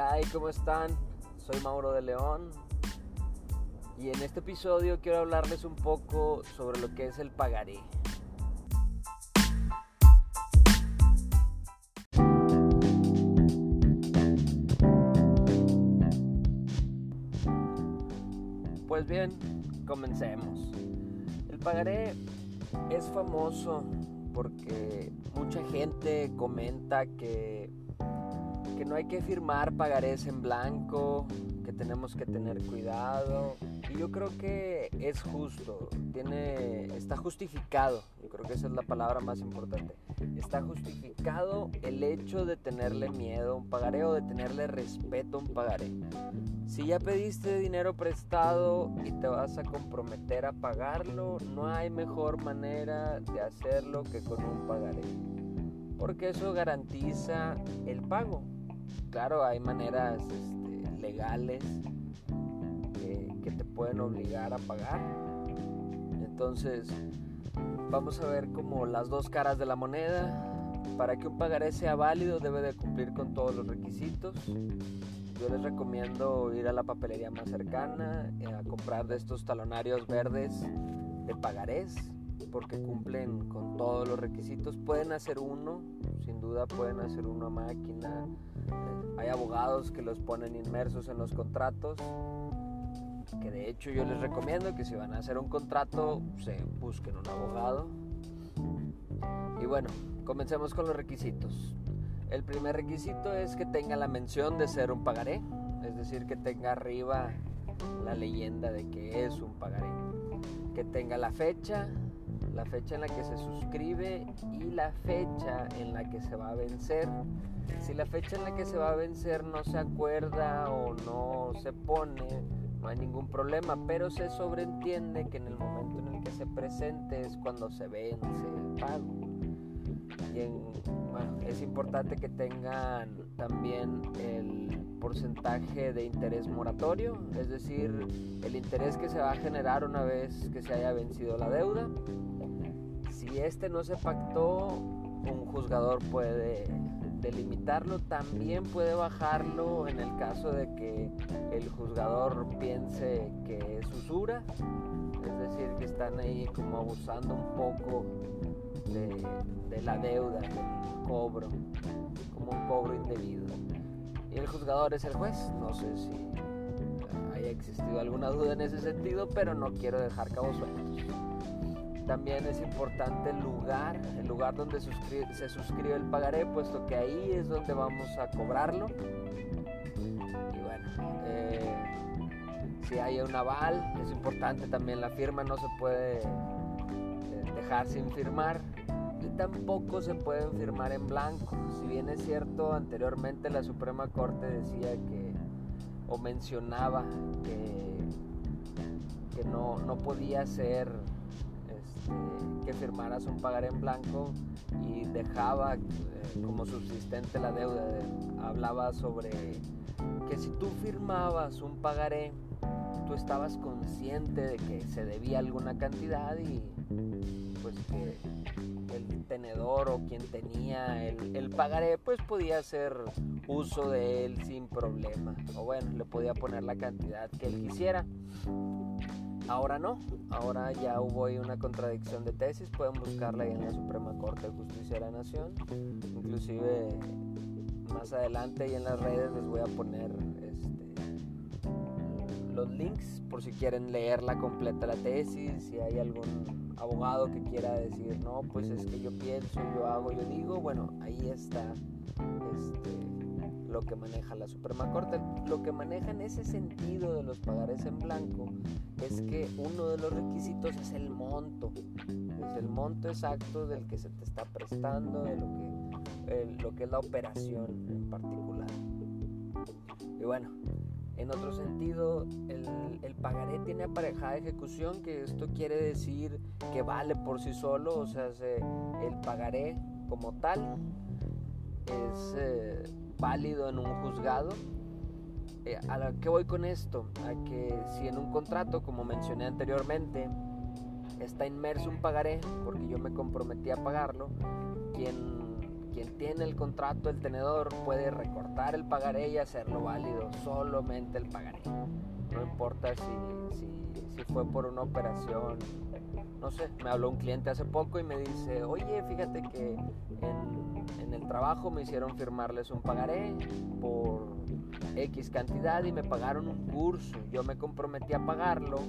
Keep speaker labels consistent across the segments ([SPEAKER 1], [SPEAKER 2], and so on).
[SPEAKER 1] hay? ¿Cómo están? Soy Mauro de León y en este episodio quiero hablarles un poco sobre lo que es el pagaré. Pues bien, comencemos. El pagaré es famoso porque mucha gente comenta que que no hay que firmar pagarés en blanco, que tenemos que tener cuidado. Y yo creo que es justo, tiene, está justificado, yo creo que esa es la palabra más importante. Está justificado el hecho de tenerle miedo a un pagaré o de tenerle respeto a un pagaré. Si ya pediste dinero prestado y te vas a comprometer a pagarlo, no hay mejor manera de hacerlo que con un pagaré. Porque eso garantiza el pago claro, hay maneras este, legales que, te pueden obligar a pagar. Entonces, vamos a ver como las dos caras de la moneda. Para que un pagaré sea válido debe de cumplir con todos los requisitos. Yo les recomiendo ir a la papelería más cercana eh, a comprar de estos talonarios verdes de pagarés porque cumplen con todos los requisitos. Pueden hacer uno, sin duda pueden hacer uno a máquina. Hay abogados que los ponen inmersos en los contratos, que de hecho yo les recomiendo que si van a hacer un contrato, se busquen un abogado. Y bueno, comencemos con los requisitos. El primer requisito es que tenga la mención de ser un pagaré, es decir, que tenga arriba la leyenda de que es un pagaré. Que tenga la fecha, la fecha en la que se suscribe y la fecha en la que se va a vencer. Si la fecha en la que se va a vencer no se acuerda o no se pone, no hay ningún problema, pero se sobreentiende que en el momento en el que se presente es cuando se vence el pago. Y es importante que tengan también el porcentaje de interés moratorio, es decir, el interés que se va a generar una vez que se haya vencido la deuda si este no se pactó, un juzgador puede delimitarlo, también puede bajarlo en el caso de que el juzgador piense que es usura, es decir, que están ahí como abusando un poco de, la deuda, del cobro, como un cobro indebido. Y el juzgador es el juez, no sé si haya existido alguna duda en ese sentido, pero no quiero dejar cabos sueltos. También es importante el lugar, el lugar donde se suscribe el pagaré, puesto que ahí es donde vamos a cobrarlo. Y bueno, eh, si hay un aval, es importante también la firma, no se puede eh, dejar sin firmar y tampoco se pueden firmar en blanco. Si bien es cierto, anteriormente la Suprema Corte decía que o mencionaba que, que no, no podía ser que firmaras un pagaré en blanco y dejaba eh, como subsistente la deuda. Hablaba sobre que si tú firmabas un pagaré, tú estabas consciente de que se debía alguna cantidad y pues que el tenedor o quien tenía el, el, pagaré pues podía hacer uso de él sin problema o bueno le podía poner la cantidad que él quisiera Ahora no, ahora ya hubo una contradicción de tesis, pueden buscarla ahí en la Suprema Corte de Justicia de la Nación. Inclusive más adelante y en las redes les voy a poner este, los links por si quieren leerla completa la tesis, si hay algún abogado que quiera decir, no, pues es que yo pienso, yo hago, yo digo, bueno, ahí está. Este, lo que maneja la Suprema Corte. Lo que maneja en ese sentido de los pagares en blanco es que uno de los requisitos es el monto, es el monto exacto del que se te está prestando, de lo que, lo que es la operación en particular. Y bueno, en otro sentido, el, pagaré tiene aparejada ejecución, que esto quiere decir que vale por sí solo, o sea, el pagaré como tal es eh, válido en un juzgado. Eh, ¿A qué voy con esto? A que si en un contrato, como mencioné anteriormente, está inmerso un pagaré, porque yo me comprometí a pagarlo, quien, quien tiene el contrato del tenedor puede recortar el pagaré y hacerlo válido, solamente el pagaré. No importa si, si, fue por una operación. No sé, me habló un cliente hace poco y me dice, oye, fíjate que en trabajo me hicieron firmarles un pagaré por X cantidad y me pagaron un curso. Yo me comprometí a pagarlo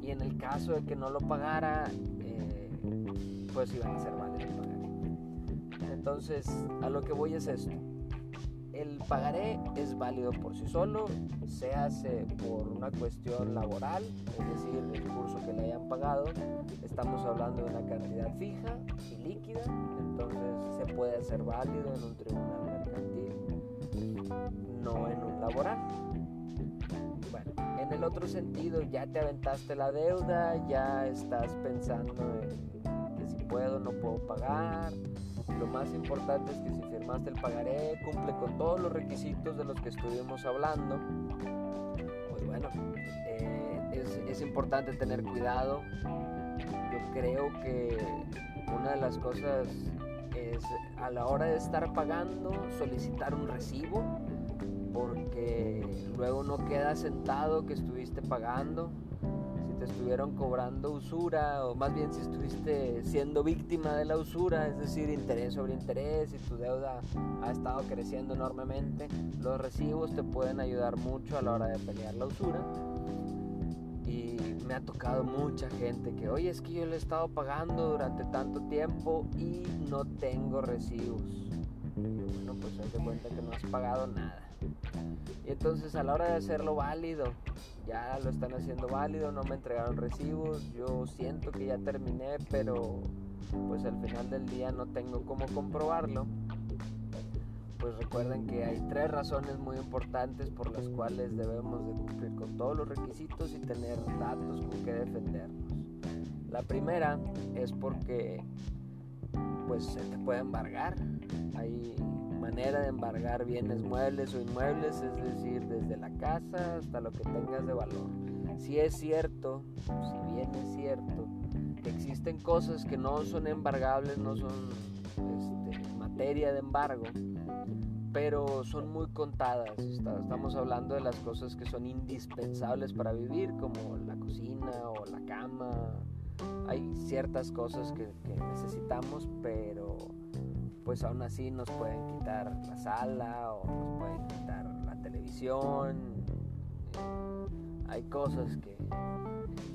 [SPEAKER 1] y en el caso de que no lo pagara, eh, pues iban a ser pagaré. Entonces, a lo que voy es esto. El pagaré es válido por sí solo, se hace por una cuestión laboral, es decir, el curso que le hayan pagado, estamos hablando de una cantidad fija y líquida, entonces se puede hacer válido en un tribunal mercantil, no en un laboral. Bueno, en el otro sentido, ya te aventaste la deuda, ya estás pensando en que si puedo, no puedo pagar, lo más importante es que si firmaste el pagaré, cumple con todos los requisitos de los que estuvimos hablando. Pues bueno, eh, es, es importante tener cuidado. Yo creo que una de las cosas es a la hora de estar pagando solicitar un recibo porque luego no queda sentado que estuviste pagando estuvieron cobrando usura o más bien si estuviste siendo víctima de la usura, es decir, interés sobre interés y tu deuda ha estado creciendo enormemente, los recibos te pueden ayudar mucho a la hora de pelear la usura. Y me ha tocado mucha gente que, oye, es que yo le he estado pagando durante tanto tiempo y no tengo recibos. bueno, pues haz de cuenta que no has pagado nada. Y entonces a la hora de hacerlo válido, ya lo están haciendo válido, no me entregaron recibos, yo siento que ya terminé, pero pues al final del día no tengo cómo comprobarlo. Pues recuerden que hay tres razones muy importantes por las cuales debemos de cumplir con todos los requisitos y tener datos con que defendernos. La primera es porque pues se te puede embargar. Hay manera de embargar bienes muebles o inmuebles, es decir, desde la casa hasta lo que tengas de valor. Si es cierto, si bien es cierto, que existen cosas que no son embargables, no son este, materia de embargo, pero son muy contadas. Estamos hablando de las cosas que son indispensables para vivir, como la cocina o la cama. Hay ciertas cosas que, que necesitamos, pero pues aún así nos pueden quitar la sala o nos pueden quitar la televisión. Hay cosas que...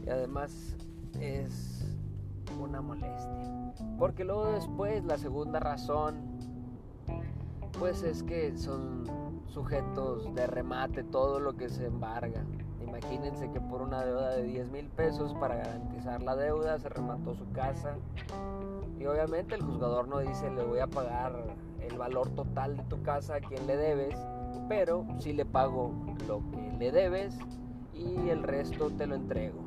[SPEAKER 1] Y además es una molestia. Porque luego después la segunda razón, pues es que son sujetos de remate todo lo que se embarga. Imagínense que por una deuda de 10 mil pesos para garantizar la deuda se remató su casa, y obviamente el juzgador no dice le voy a pagar el valor total de tu casa a quien le debes, pero sí le pago lo que le debes y el resto te lo entrego.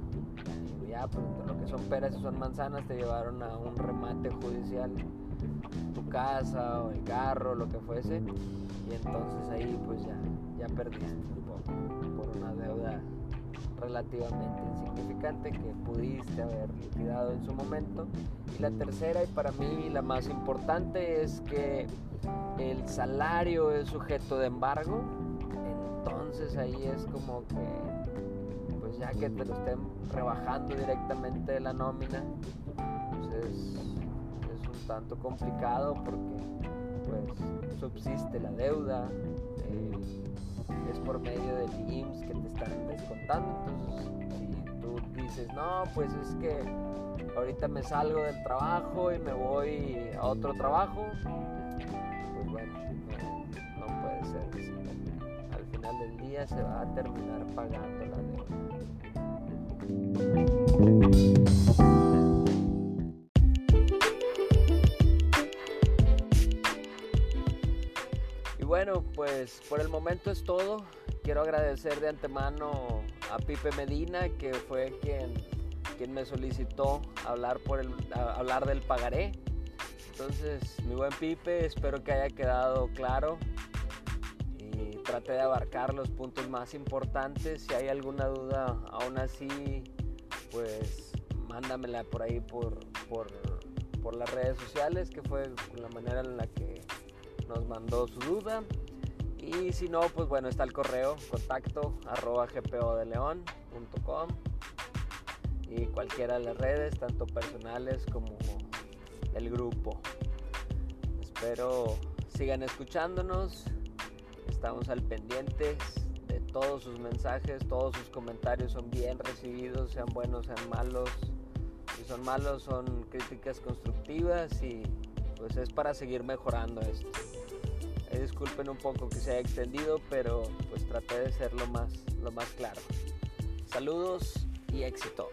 [SPEAKER 1] Ya, pues lo que son peras y son manzanas te llevaron a un remate judicial tu casa o el carro, lo que fuese, y entonces ahí pues ya, ya perdiste un poco por una deuda relativamente insignificante que pudiste haber liquidado en su momento. Y la tercera y para mí la más importante es que el salario es sujeto de embargo. Entonces ahí es como que, pues ya que te lo estén rebajando directamente la nómina, pues es, un tanto complicado porque pues subsiste la deuda. Eh, es por medio del IMSS que te están descontando. Entonces, si tú dices, no, pues es que ahorita me salgo del trabajo y me voy a otro trabajo, pues bueno, no, puede ser así. Al final del día se va a terminar pagando la deuda. Pues por el momento es todo. Quiero agradecer de antemano a Pipe Medina, que fue quien, quien me solicitó hablar, por el, hablar del pagaré. Entonces, mi buen Pipe, espero que haya quedado claro y trate de abarcar los puntos más importantes. Si hay alguna duda, aún así, pues mándamela por ahí por, por por las redes sociales, que fue la manera en la que nos mandó su duda. Y si no, pues bueno, está el correo contacto arroba gpodeleon.com y cualquiera de las redes, tanto personales como el grupo. Espero sigan escuchándonos, estamos al pendiente de todos sus mensajes, todos sus comentarios son bien recibidos, sean buenos, sean malos. Si son malos, son críticas constructivas y pues es para seguir mejorando esto. Eh, disculpen un poco que se haya extendido, pero pues traté de ser lo más, lo más claro. Saludos y éxito.